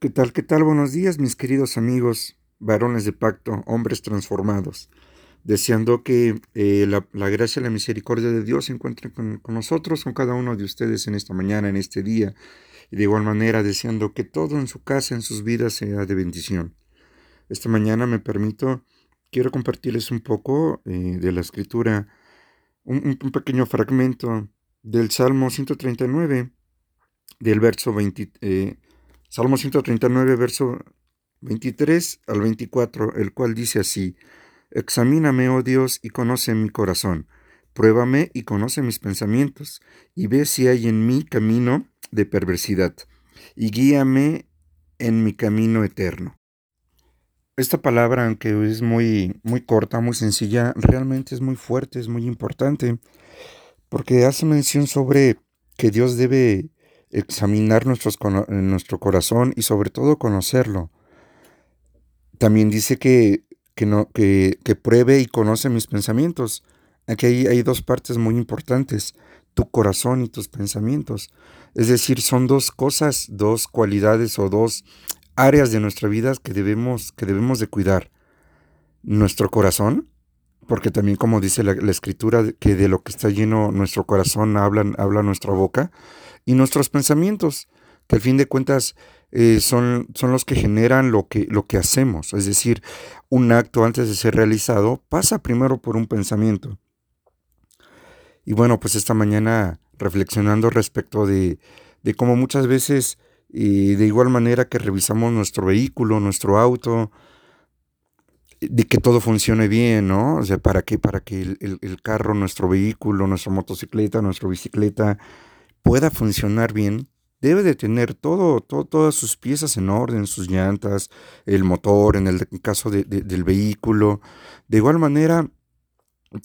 ¿Qué tal? ¿Qué tal? Buenos días, mis queridos amigos, varones de pacto, hombres transformados. Deseando que eh, la, gracia y la misericordia de Dios se encuentren con, nosotros, con cada uno de ustedes en esta mañana, en este día. Y de igual manera, deseando que todo en su casa, en sus vidas, sea de bendición. Esta mañana me permito, quiero compartirles un poco eh, de la escritura, un, pequeño fragmento del Salmo 139, del verso 20. Eh, Salmo 139, verso 23 al 24, el cual dice así, Examíname, oh Dios, y conoce mi corazón, pruébame y conoce mis pensamientos, y ve si hay en mí camino de perversidad, y guíame en mi camino eterno. Esta palabra, aunque es muy, muy corta, muy sencilla, realmente es muy fuerte, es muy importante, porque hace mención sobre que Dios debe examinar nuestro corazón y sobre todo conocerlo. También dice que, que, no, que, que pruebe y conoce mis pensamientos. Aquí hay, hay, dos partes muy importantes, tu corazón y tus pensamientos. Es decir, son dos cosas, dos cualidades o dos áreas de nuestra vida que debemos, que debemos de cuidar. Nuestro corazón, porque también como dice la, escritura, que de lo que está lleno nuestro corazón habla, habla nuestra boca y nuestros pensamientos, que al fin de cuentas eh, son, son los que generan lo que, lo que hacemos. Es decir, un acto antes de ser realizado pasa primero por un pensamiento. Y bueno, pues esta mañana reflexionando respecto de, de cómo muchas veces, de igual manera que revisamos nuestro vehículo, nuestro auto, de que todo funcione bien, ¿no? O sea, ¿para qué? Para que el, el carro, nuestro vehículo, nuestra motocicleta, nuestra bicicleta, pueda funcionar bien, debe de tener todo, todas sus piezas en orden, sus llantas, el motor, en el caso del vehículo. De igual manera,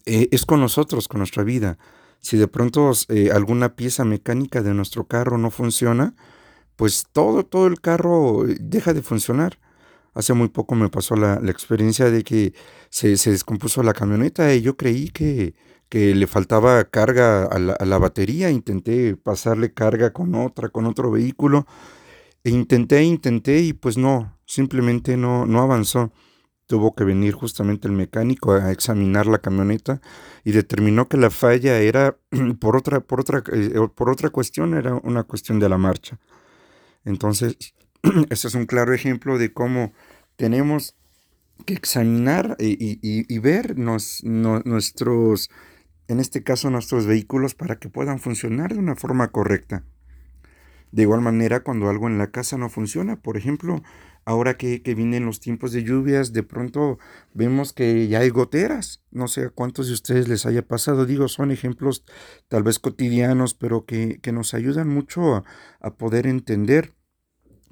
eh, es con nosotros, con nuestra vida. Si de pronto eh, alguna pieza mecánica de nuestro carro no funciona, pues todo, todo el carro eh, deja de funcionar. Hace muy poco me pasó la, experiencia de que se, descompuso la camioneta y yo creí que, que le faltaba carga a la, batería, intenté pasarle carga con otra, con otro vehículo, e intenté, intenté y pues no, simplemente no, no avanzó. Tuvo que venir justamente el mecánico a examinar la camioneta y determinó que la falla era por otra, por otra, eh, por otra cuestión, era una cuestión de la marcha. Entonces, ese es un claro ejemplo de cómo tenemos que examinar y, ver nuestros en este caso nuestros vehículos, para que puedan funcionar de una forma correcta. De igual manera, cuando algo en la casa no funciona, por ejemplo, ahora que, vienen los tiempos de lluvias, de pronto vemos que ya hay goteras. No sé a cuántos de ustedes les haya pasado. Digo, son ejemplos tal vez cotidianos, pero que, nos ayudan mucho a, a poder entender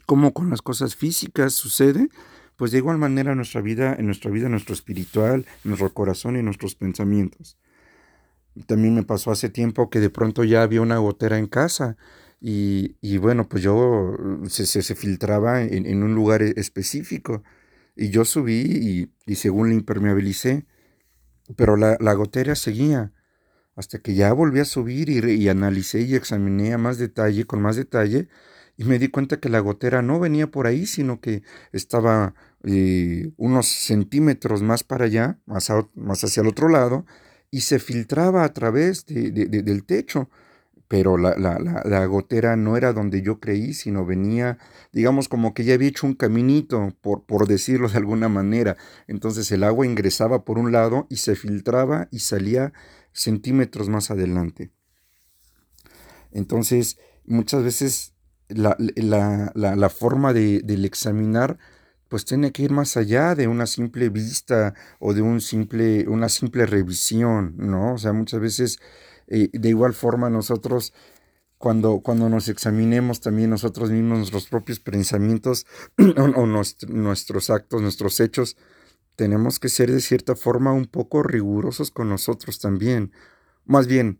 cómo con las cosas físicas sucede pues de igual manera en nuestra vida, en nuestra vida, nuestro espiritual, nuestro corazón y nuestros pensamientos. También me pasó hace tiempo que de pronto ya había una gotera en casa y, y bueno, pues yo se, se, filtraba en, en, un lugar e, específico y yo subí y, y según la impermeabilicé, pero la, la, gotera seguía hasta que ya volví a subir y, y analicé y examiné a más detalle, con más detalle, y me di cuenta que la gotera no venía por ahí, sino que estaba eh, unos centímetros más para allá, más, más hacia el otro lado, y se filtraba a través de, del techo. Pero la, la, la, gotera no era donde yo creí, sino venía, digamos, como que ya había hecho un caminito, por, por decirlo de alguna manera. Entonces el agua ingresaba por un lado y se filtraba y salía centímetros más adelante. Entonces, muchas veces la, la, la forma de, del examinar pues tiene que ir más allá de una simple vista o de un simple, una simple revisión, ¿no? O sea, muchas veces eh, de igual forma nosotros cuando, cuando nos examinemos también nosotros mismos nuestros propios pensamientos o, nuestros actos, nuestros hechos, tenemos que ser de cierta forma un poco rigurosos con nosotros también. Más bien,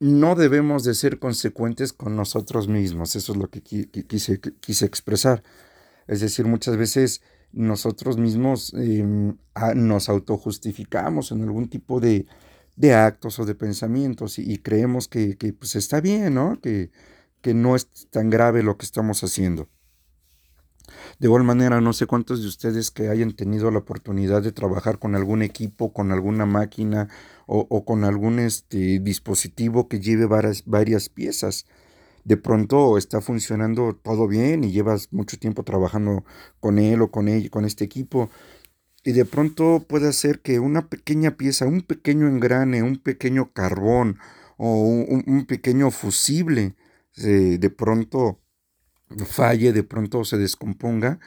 no debemos de ser consecuentes con nosotros mismos, eso es lo que quise, quise expresar. Es decir, muchas veces nosotros mismos em, nos autojustificamos en algún tipo de, actos o de pensamientos y, creemos que, pues está bien, ¿no? Que, que no es tan grave lo que estamos haciendo. De igual manera, no sé cuántos de ustedes que hayan tenido la oportunidad de trabajar con algún equipo, con alguna máquina o, con algún este, dispositivo que lleve varias, varias piezas. De pronto está funcionando todo bien y llevas mucho tiempo trabajando con él o con él, con este equipo. Y de pronto puede ser que una pequeña pieza, un pequeño engrane, un pequeño carbón o un, pequeño fusible, de pronto falle, de pronto se descomponga,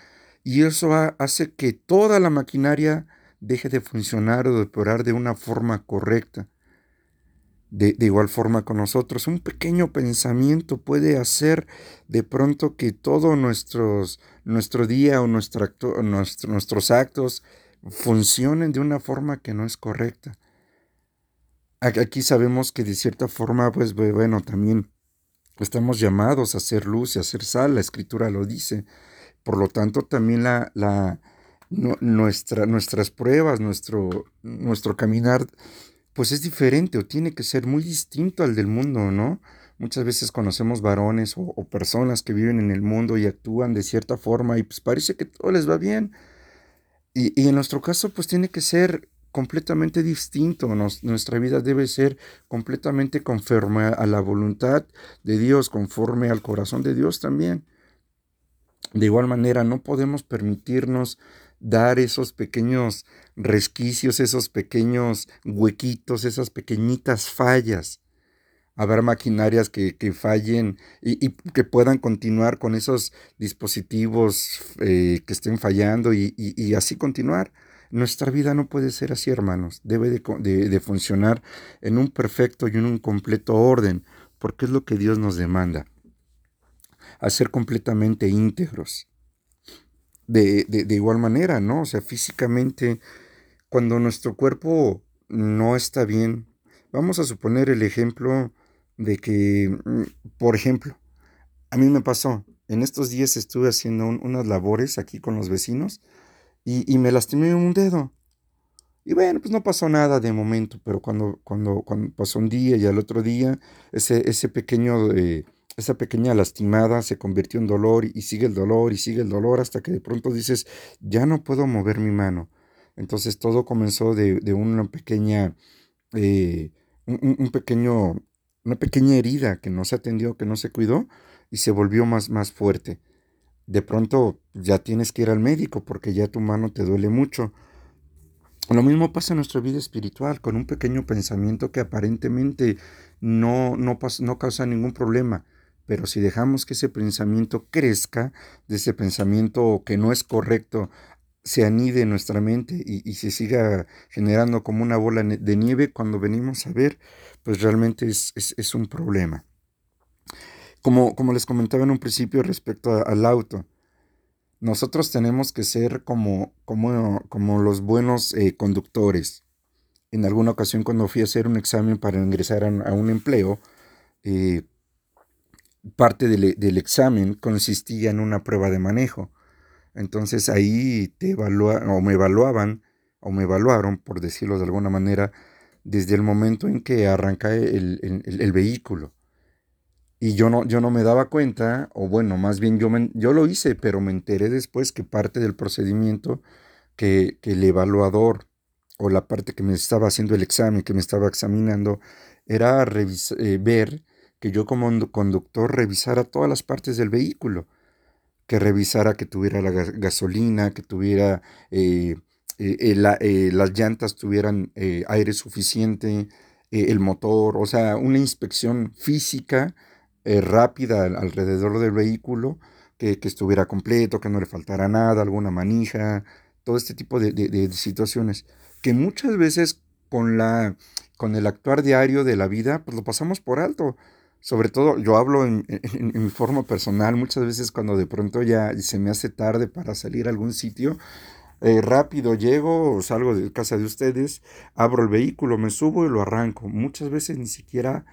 y eso hace que toda la maquinaria deje de funcionar o de operar de una forma correcta. De, igual forma con nosotros, un pequeño pensamiento puede hacer de pronto que todo nuestros, nuestro día o nuestro nuestros actos funcionen de una forma que no es correcta. Aquí sabemos que de cierta forma, pues bueno, también Estamos llamados a hacer luz y a hacer sal, la escritura lo dice. Por lo tanto, también la, la, nuestra, nuestras pruebas, nuestro, nuestro caminar, pues es diferente o tiene que ser muy distinto al del mundo, ¿no? Muchas veces conocemos varones o, personas que viven en el mundo y actúan de cierta forma y pues parece que todo les va bien. Y, y en nuestro caso, pues tiene que ser completamente distinto. nuestra vida debe ser completamente conforme a la voluntad de Dios, conforme al corazón de Dios también. De igual manera, no podemos permitirnos dar esos pequeños resquicios, esos pequeños huequitos, esas pequeñitas fallas. Haber maquinarias que, fallen y, que puedan continuar con esos dispositivos eh, que estén fallando y así continuar. Nuestra vida no puede ser así, hermanos. Debe de, funcionar en un perfecto y en un completo orden, porque es lo que Dios nos demanda. A ser completamente íntegros. De, de, igual manera, ¿no? O sea, físicamente, cuando nuestro cuerpo no está bien, vamos a suponer el ejemplo de que, mm, por ejemplo, a mí me pasó, en estos días estuve haciendo unas labores aquí con los vecinos y, me lastimé un dedo. Y bueno, pues no pasó nada de momento, pero cuando, cuando, cuando pasó un día y al otro día, ese, ese pequeño, eh, esa pequeña lastimada se convirtió en dolor y, sigue el dolor y sigue el dolor hasta que de pronto dices, ya no puedo mover mi mano. Entonces todo comenzó de, una pequeña, eh, un, pequeño, una pequeña herida que no se atendió, que no se cuidó y se volvió más, más fuerte de pronto ya tienes que ir al médico porque ya tu mano te duele mucho. Lo mismo pasa en nuestra vida espiritual, con un pequeño pensamiento que aparentemente no, no, no causa ningún problema, pero si dejamos que ese pensamiento crezca, de ese pensamiento que no es correcto, se anide en nuestra mente y, se siga generando como una bola de nieve, cuando venimos a ver, pues realmente es, es un problema. Como, les comentaba en un principio respecto al auto, nosotros tenemos que ser como, como, como los buenos eh, conductores. En alguna ocasión cuando fui a hacer un examen para ingresar a, un empleo, eh, parte del, examen consistía en una prueba de manejo. Entonces ahí te evalúan, o me evaluaban, o me evaluaron, por decirlo de alguna manera, desde el momento en que arranca el vehículo. Y yo no, yo no me daba cuenta, o bueno, más bien yo, yo lo hice, pero me enteré después que parte del procedimiento que, el evaluador o la parte que me estaba haciendo el examen, que me estaba examinando, era eh, ver que yo como conductor revisara todas las partes del vehículo, que revisara que tuviera la gasolina, que tuviera eh, eh, las llantas tuvieran aire suficiente, el motor, o sea, una inspección física eh, rápida alrededor del vehículo, que, estuviera completo, que no le faltara nada, alguna manija, todo este tipo de, situaciones, que muchas veces con, la, con el actuar diario de la vida, pues lo pasamos por alto. Sobre todo, yo hablo en, mi forma personal, muchas veces cuando de pronto ya se me hace tarde para salir a algún sitio, eh, rápido llego, salgo de casa de ustedes, abro el vehículo, me subo y lo arranco. Muchas veces ni siquiera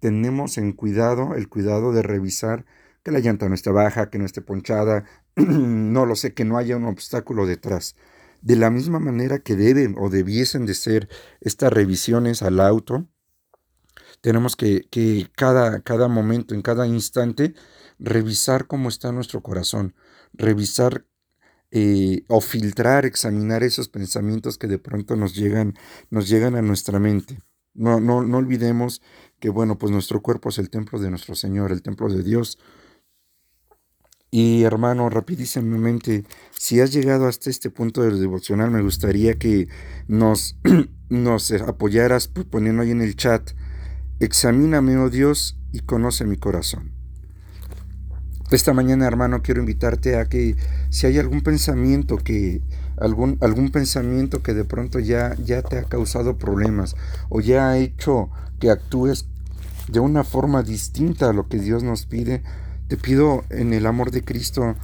tenemos en cuidado el cuidado de revisar que la llanta no esté baja, que no esté ponchada, no lo sé, que no haya un obstáculo detrás. De la misma manera que deben o debiesen de ser estas revisiones al auto, tenemos que, cada, cada momento, en cada instante, revisar cómo está nuestro corazón, revisar eh, o filtrar, examinar esos pensamientos que de pronto nos llegan, nos llegan a nuestra mente. No, no, no olvidemos que, bueno, pues nuestro cuerpo es el templo de nuestro Señor, el templo de Dios. Y hermano, rapidísimamente, si has llegado hasta este punto del devocional, me gustaría que nos, nos apoyaras poniendo ahí en el chat, examíname, oh Dios, y conoce mi corazón. Esta mañana, hermano, quiero invitarte a que si hay algún pensamiento que algún, algún pensamiento que de pronto ya, ya te ha causado problemas o ya ha hecho que actúes de una forma distinta a lo que Dios nos pide, te pido en el amor de Cristo,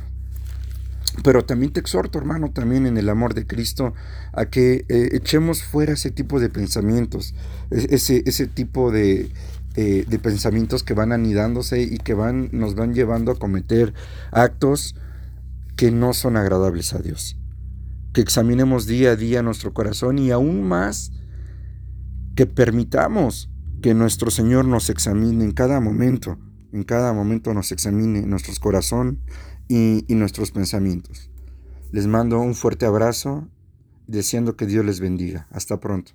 pero también te exhorto, hermano, también en el amor de Cristo, a que eh, echemos fuera ese tipo de pensamientos, ese, ese tipo de, de pensamientos que van anidándose y que van, nos van llevando a cometer actos que no son agradables a Dios. Que examinemos día a día nuestro corazón y aún más que permitamos que nuestro Señor nos examine en cada momento, en cada momento nos examine nuestro corazón y, y nuestros pensamientos. Les mando un fuerte abrazo, deseando que Dios les bendiga. Hasta pronto.